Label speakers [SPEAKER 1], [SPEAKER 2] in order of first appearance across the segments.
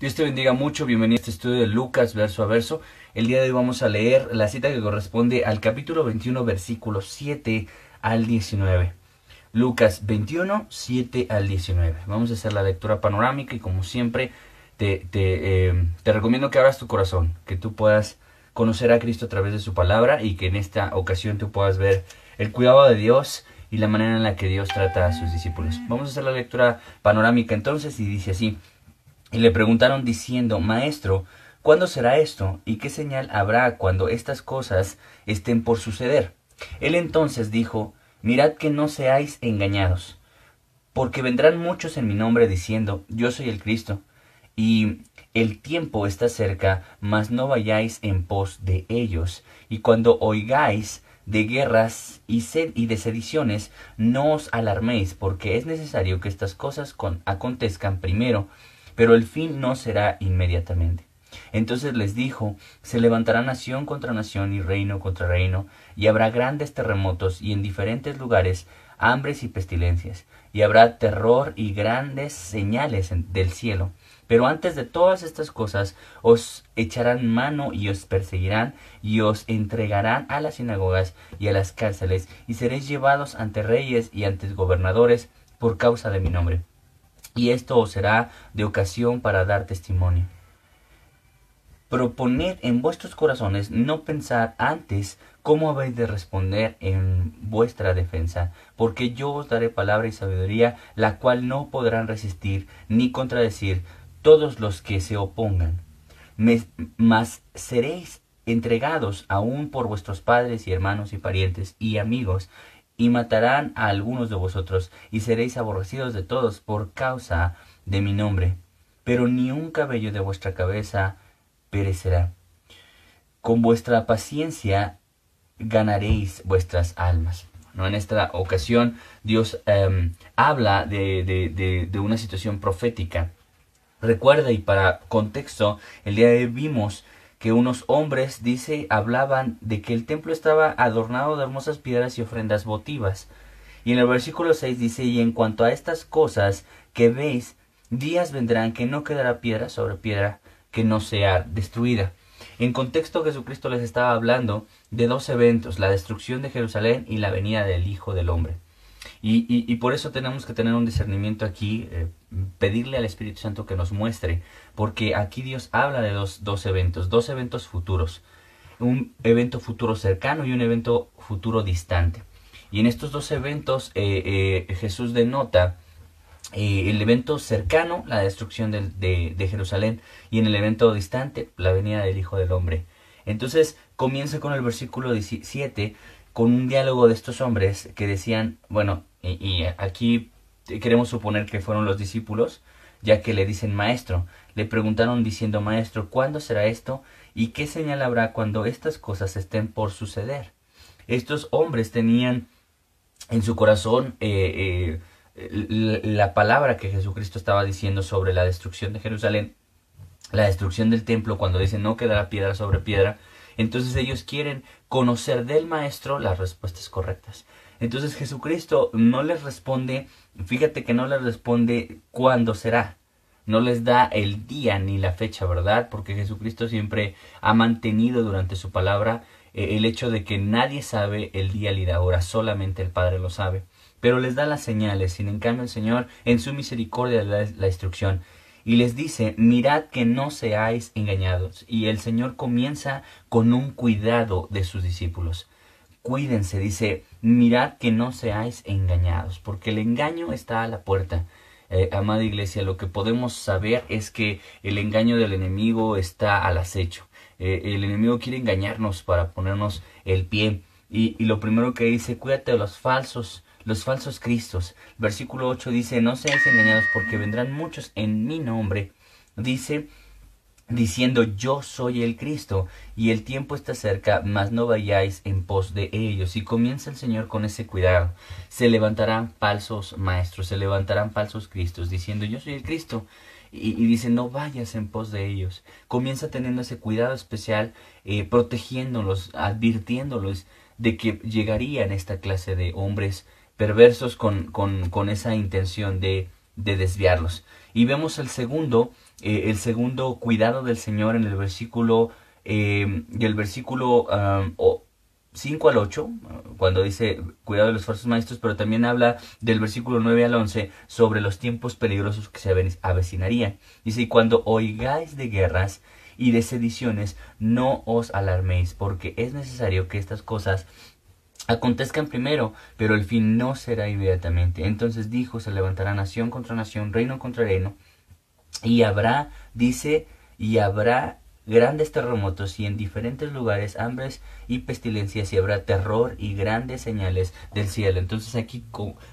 [SPEAKER 1] Dios te bendiga mucho, bienvenido a este estudio de Lucas verso a verso. El día de hoy vamos a leer la cita que corresponde al capítulo 21, versículos 7 al 19. Lucas 21, 7 al 19. Vamos a hacer la lectura panorámica y como siempre te, te, eh, te recomiendo que abras tu corazón, que tú puedas conocer a Cristo a través de su palabra y que en esta ocasión tú puedas ver el cuidado de Dios y la manera en la que Dios trata a sus discípulos. Vamos a hacer la lectura panorámica entonces y dice así. Y le preguntaron diciendo, Maestro, ¿cuándo será esto? ¿Y qué señal habrá cuando estas cosas estén por suceder? Él entonces dijo, Mirad que no seáis engañados, porque vendrán muchos en mi nombre diciendo, Yo soy el Cristo, y el tiempo está cerca, mas no vayáis en pos de ellos. Y cuando oigáis de guerras y, sed y de sediciones, no os alarméis, porque es necesario que estas cosas con acontezcan primero, pero el fin no será inmediatamente. Entonces les dijo, se levantará nación contra nación y reino contra reino, y habrá grandes terremotos y en diferentes lugares hambres y pestilencias, y habrá terror y grandes señales del cielo. Pero antes de todas estas cosas os echarán mano y os perseguirán y os entregarán a las sinagogas y a las cárceles y seréis llevados ante reyes y ante gobernadores por causa de mi nombre y esto os será de ocasión para dar testimonio. Proponed en vuestros corazones no pensar antes cómo habéis de responder en vuestra defensa, porque yo os daré palabra y sabiduría, la cual no podrán resistir ni contradecir todos los que se opongan. mas seréis entregados aún por vuestros padres y hermanos y parientes y amigos, y matarán a algunos de vosotros, y seréis aborrecidos de todos por causa de mi nombre. Pero ni un cabello de vuestra cabeza perecerá. Con vuestra paciencia ganaréis vuestras almas. ¿No? En esta ocasión Dios em, habla de, de, de, una situación profética. Recuerda y para contexto, el día de hoy vimos que unos hombres, dice, hablaban de que el templo estaba adornado de hermosas piedras y ofrendas votivas. Y en el versículo 6 dice, y en cuanto a estas cosas que veis, días vendrán que no quedará piedra sobre piedra que no sea destruida. En contexto Jesucristo les estaba hablando de dos eventos, la destrucción de Jerusalén y la venida del Hijo del Hombre. Y, por eso tenemos que tener un discernimiento aquí, eh, pedirle al Espíritu Santo que nos muestre, porque aquí Dios habla de dos, dos eventos, dos eventos futuros, un evento futuro cercano y un evento futuro distante. Y en estos dos eventos eh, eh, Jesús denota el evento cercano, la destrucción de, de, de, Jerusalén, y en el evento distante, la venida del Hijo del Hombre. Entonces comienza con el versículo 17 con un diálogo de estos hombres que decían, bueno, y, aquí queremos suponer que fueron los discípulos, ya que le dicen maestro, le preguntaron diciendo maestro, ¿cuándo será esto? ¿Y qué señal habrá cuando estas cosas estén por suceder? Estos hombres tenían en su corazón eh, eh, la palabra que Jesucristo estaba diciendo sobre la destrucción de Jerusalén, la destrucción del templo, cuando dice no quedará piedra sobre piedra, entonces ellos quieren conocer del maestro las respuestas correctas. Entonces Jesucristo no les responde, fíjate que no les responde cuándo será. No les da el día ni la fecha, ¿verdad? Porque Jesucristo siempre ha mantenido durante su palabra eh, el hecho de que nadie sabe el día ni la hora, solamente el Padre lo sabe. Pero les da las señales, sin en el Señor en su misericordia da la instrucción y les dice, mirad que no seáis engañados. Y el Señor comienza con un cuidado de sus discípulos. Cuídense, dice, mirad que no seáis engañados, porque el engaño está a la puerta. Eh, amada iglesia, lo que podemos saber es que el engaño del enemigo está al acecho. Eh, el enemigo quiere engañarnos para ponernos el pie. Y, y lo primero que dice, cuídate de los falsos los falsos cristos. Versículo 8 dice, no seáis engañados porque vendrán muchos en mi nombre. Dice, diciendo yo soy el Cristo y el tiempo está cerca, mas no vayáis en pos de ellos. Y comienza el Señor con ese cuidado. Se levantarán falsos maestros, se levantarán falsos Cristos, diciendo yo soy el Cristo. Y, dice no vayas en pos de ellos. Comienza teniendo ese cuidado especial, eh, protegiéndolos, advirtiéndolos de que llegarían esta clase de hombres perversos con, con, con esa intención de, de, desviarlos. Y vemos el segundo eh, el segundo cuidado del Señor en el versículo, eh, del versículo 5 al 8, cuando dice cuidado de los falsos maestros, pero también habla del versículo 9 al 11 sobre los tiempos peligrosos que se avecinarían. Dice, y cuando oigáis de guerras y de sediciones, no os alarméis, porque es necesario que estas cosas acontezcan primero, pero el fin no será inmediatamente. Entonces dijo, se levantará nación contra nación, reino contra reino, y habrá, dice, y habrá grandes terremotos y en diferentes lugares hambres y pestilencias y habrá terror y grandes señales del cielo. Entonces aquí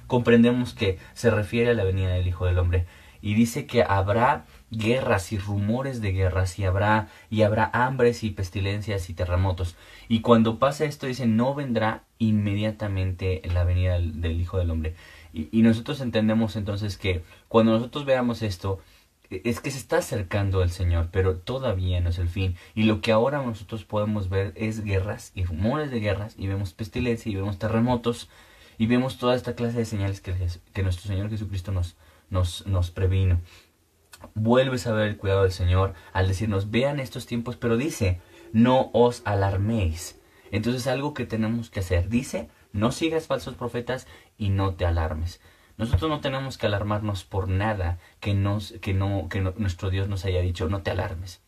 [SPEAKER 1] comprendemos que se refiere a la venida del Hijo del Hombre y dice que habrá guerras y rumores de guerras y habrá y habrá hambres y pestilencias y terremotos. Y cuando pasa esto dice no vendrá inmediatamente la venida del, Hijo del Hombre. Y, nosotros entendemos entonces que cuando nosotros veamos esto, e-, es que se está acercando el Señor, pero todavía no es el fin. Y lo que ahora nosotros podemos ver es guerras y rumores de guerras, y vemos pestilencia, y vemos terremotos, y vemos toda esta clase de señales que, que nuestro Señor Jesucristo nos, nos, nos previno. Vuelves a ver el cuidado del Señor al decirnos, vean estos tiempos, pero dice, no os alarméis. Entonces algo que tenemos que hacer, dice, no sigas falsos profetas y no te alarmes. Nosotros no tenemos que alarmarnos por nada que, nos, que, no, que nuestro Dios nos haya dicho, no te alarmes.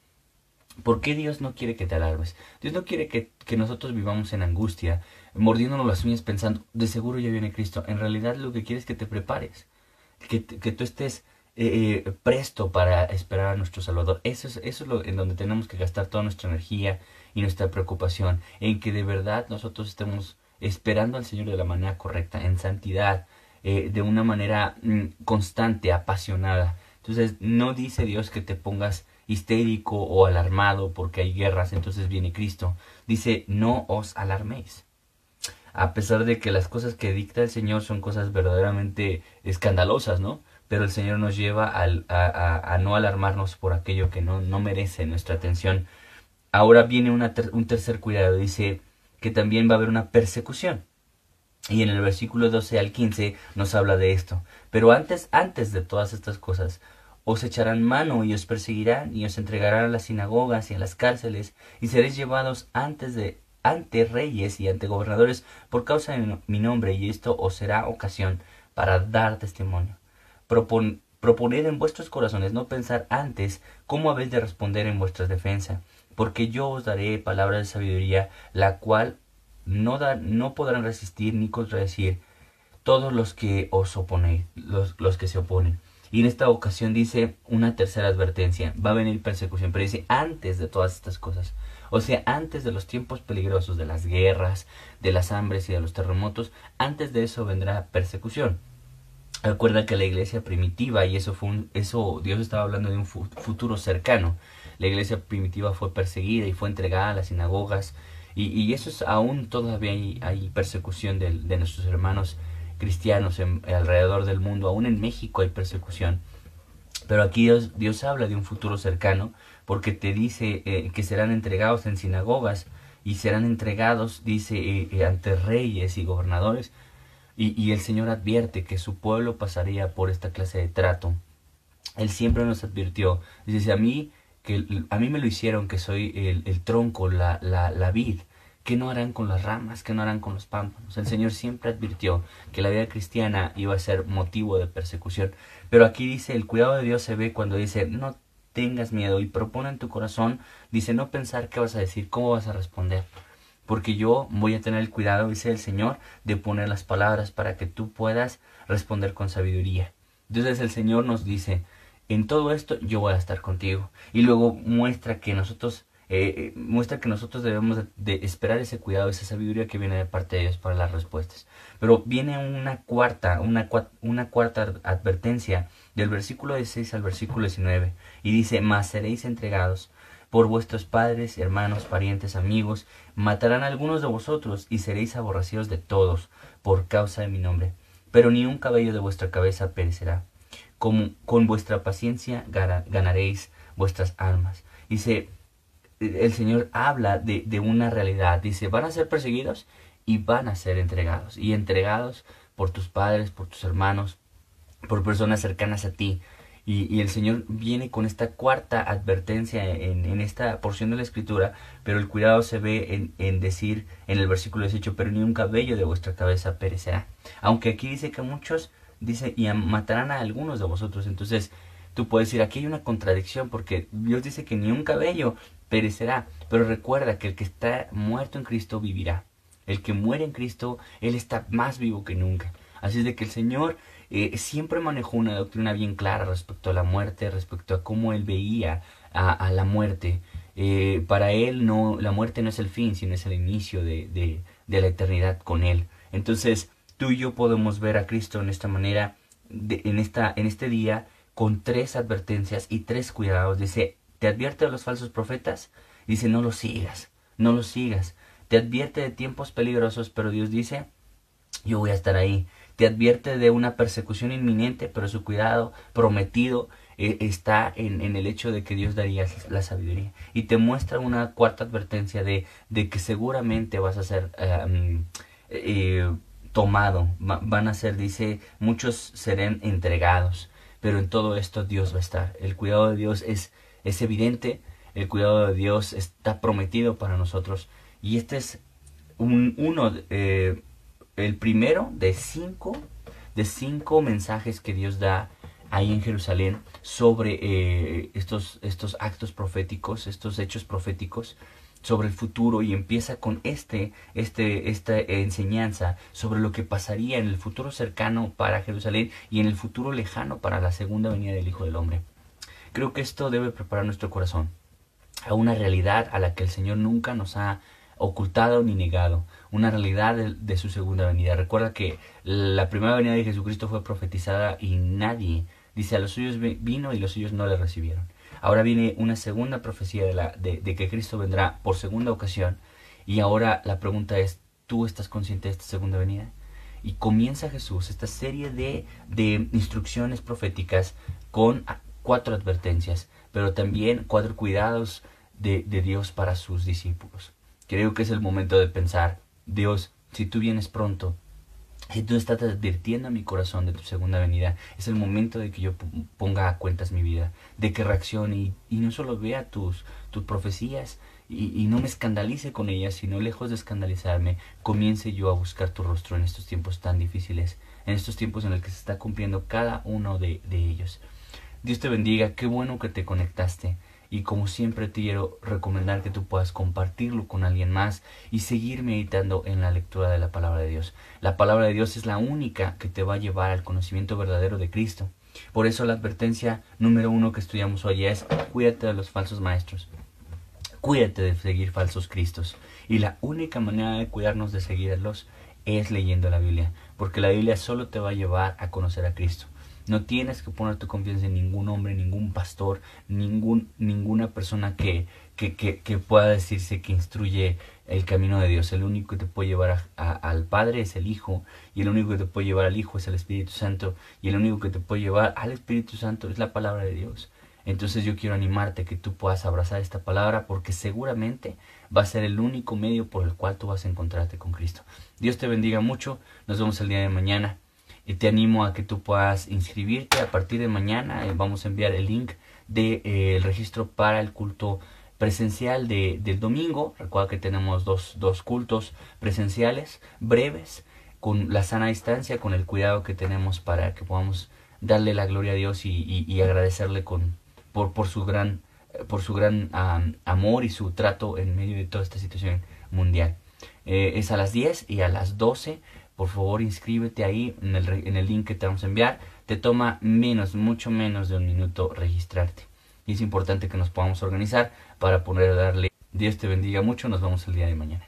[SPEAKER 1] ¿Por qué Dios no quiere que te alarmes? Dios no quiere que, que, nosotros vivamos en angustia, mordiéndonos las uñas pensando, de seguro ya viene Cristo. En realidad lo que quiere es que te prepares, que, que tú estés eh, eh, presto para esperar a nuestro Salvador. Eso es, eso es lo en donde tenemos que gastar toda nuestra energía y nuestra preocupación, en que de verdad nosotros estemos esperando al Señor de la manera correcta, en santidad, eh, de una manera mm, constante, apasionada. Entonces no dice Dios que te pongas histérico o alarmado porque hay guerras, entonces viene Cristo. Dice, no os alarméis. A pesar de que las cosas que dicta el Señor son cosas verdaderamente escandalosas, ¿no? Pero el Señor nos lleva a, no alarmarnos por aquello que no, merece nuestra atención. Ahora viene un tercer cuidado, dice que también va a haber una persecución. Y en el versículo 12 al 15 nos habla de esto. Pero antes, antes de todas estas cosas, os echarán mano y os perseguirán y os entregarán a las sinagogas y a las cárceles y seréis llevados antes de ante reyes y ante gobernadores por causa de mi nombre y esto os será ocasión para dar testimonio. Proponed en vuestros corazones no pensar antes cómo habéis de responder en vuestra defensa, porque yo os daré palabra de sabiduría, la cual no, no podrán resistir ni contradecir todos los que os oponéis, los, los que se oponen. Y en esta ocasión dice una tercera advertencia, va a venir persecución, pero dice antes de todas estas cosas. O sea, antes de los tiempos peligrosos, de las guerras, de las hambres y de los terremotos, antes de eso vendrá persecución. Recuerda que la iglesia primitiva, y eso fue un, eso Dios estaba hablando de un futuro cercano, la iglesia primitiva fue perseguida y fue entregada a las sinagogas, y, eso es aún todavía hay, persecución de, de, nuestros hermanos cristianos alrededor del mundo. Aún en México hay persecución. Pero aquí Dios, Dios habla de un futuro cercano porque te dice eh, que serán entregados en sinagogas y serán entregados, dice, eh, eh, ante reyes y gobernadores. Y, el Señor advierte que su pueblo pasaría por esta clase de trato. Él siempre nos advirtió. Dice, a mí, que a mí me lo hicieron que soy el, el tronco, la, la, la vid. ¿Qué no harán con las ramas? ¿Qué no harán con los pámpanos? El Señor siempre advirtió que la vida cristiana iba a ser motivo de persecución. Pero aquí dice, el cuidado de Dios se ve cuando dice, no tengas miedo y propone en tu corazón, dice, no pensar qué vas a decir, cómo vas a responder. Porque yo voy a tener el cuidado, dice el Señor, de poner las palabras para que tú puedas responder con sabiduría. Entonces el Señor nos dice, en todo esto yo voy a estar contigo. Y luego muestra que nosotros eh, eh, muestra que nosotros debemos de, esperar ese cuidado, esa sabiduría que viene de parte de Dios para las respuestas. Pero viene una cuarta, una, cuarta advertencia del versículo 16 al versículo 19 y dice, mas seréis entregados por vuestros padres, hermanos, parientes, amigos, matarán a algunos de vosotros y seréis aborrecidos de todos por causa de mi nombre. Pero ni un cabello de vuestra cabeza perecerá. Con, vuestra paciencia ganaréis vuestras almas. Dice, el Señor habla de, de, una realidad. Dice, van a ser perseguidos y van a ser entregados. Y entregados por tus padres, por tus hermanos, por personas cercanas a ti. Y, el Señor viene con esta cuarta advertencia en, esta porción de la Escritura, pero el cuidado se ve en, en, decir en el versículo 18, pero ni un cabello de vuestra cabeza perecerá. Aunque aquí dice que muchos, dice, y matarán a algunos de vosotros. Entonces, tú puedes decir, aquí hay una contradicción, porque Dios dice que ni un cabello perecerá, pero recuerda que el que está muerto en Cristo vivirá. El que muere en Cristo, Él está más vivo que nunca. Así es de que el Señor eh, siempre manejó una doctrina bien clara respecto a la muerte, respecto a cómo Él veía a, la muerte. Eh, para Él no, la muerte no es el fin, sino es el inicio de, de, de, la eternidad con Él. Entonces, tú y yo podemos ver a Cristo en esta manera, en, esta, en este día, con tres advertencias y tres cuidados. Dice, te advierte de los falsos profetas, dice, no los sigas, no los sigas. Te advierte de tiempos peligrosos, pero Dios dice, yo voy a estar ahí. Te advierte de una persecución inminente, pero su cuidado prometido eh, está en, en, el hecho de que Dios daría la sabiduría. Y te muestra una cuarta advertencia de, de que seguramente vas a ser eh, tomado. van a ser, dice, muchos serán entregados. Pero en todo esto Dios va a estar. El cuidado de Dios es, es evidente. El cuidado de Dios está prometido para nosotros. Y este es un, uno, eh, el primero de cinco, de cinco mensajes que Dios da ahí en Jerusalén sobre eh, estos, estos actos proféticos, estos hechos proféticos sobre el futuro y empieza con este, este, esta enseñanza sobre lo que pasaría en el futuro cercano para Jerusalén y en el futuro lejano para la segunda venida del Hijo del Hombre. Creo que esto debe preparar nuestro corazón a una realidad a la que el Señor nunca nos ha ocultado ni negado, una realidad de, su segunda venida. Recuerda que la primera venida de Jesucristo fue profetizada y nadie, dice, a los suyos vino y los suyos no le recibieron. Ahora viene una segunda profecía de, que Cristo vendrá por segunda ocasión y ahora la pregunta es, ¿tú estás consciente de esta segunda venida? Y comienza Jesús esta serie de, de instrucciones proféticas con cuatro advertencias, pero también cuatro cuidados de Dios para sus discípulos. Creo que es el momento de pensar, Dios, si tú vienes pronto, si tú estás advirtiendo a mi corazón de tu segunda venida, es el momento de que yo ponga a cuentas mi vida, de que reaccione y, no solo vea tus, tus profecías y, no me escandalice con ellas, sino lejos de escandalizarme, comience yo a buscar tu rostro en estos tiempos tan difíciles, en estos tiempos en los que se está cumpliendo cada uno de, de ellos. Dios te bendiga, qué bueno que te conectaste y como siempre te quiero recomendar que tú puedas compartirlo con alguien más y seguir meditando en la lectura de la palabra de Dios. La palabra de Dios es la única que te va a llevar al conocimiento verdadero de Cristo. Por eso la advertencia número uno que estudiamos hoy es cuídate de los falsos maestros. Cuídate de seguir falsos cristos. Y la única manera de cuidarnos de seguirlos es leyendo la Biblia, porque la Biblia solo te va a llevar a conocer a Cristo. No tienes que poner tu confianza en ningún hombre, ningún pastor, ningún, ninguna persona que, que, que, pueda decirse que instruye el camino de Dios. El único que te puede llevar al Padre es el Hijo, y el único que te puede llevar al Hijo es el Espíritu Santo, y el único que te puede llevar al Espíritu Santo es la palabra de Dios. Entonces yo quiero animarte que tú puedas abrazar esta palabra porque seguramente va a ser el único medio por el cual tú vas a encontrarte con Cristo. Dios te bendiga mucho. Nos vemos el día de mañana. Y te animo a que tú puedas inscribirte a partir de mañana. Eh, vamos a enviar el link del de, eh, registro para el culto presencial de, del domingo. Recuerda que tenemos dos, dos cultos presenciales breves con la sana distancia, con el cuidado que tenemos para que podamos darle la gloria a Dios y, y, agradecerle con, por, por su gran, por su gran amor y su trato en medio de toda esta situación mundial. Eh, es a las 10 y a las 12 por favor inscríbete ahí en el, en el link que te vamos a enviar. Te toma menos, mucho menos de un minuto registrarte. Y es importante que nos podamos organizar para poder darle. Dios te bendiga mucho. Nos vemos el día de mañana.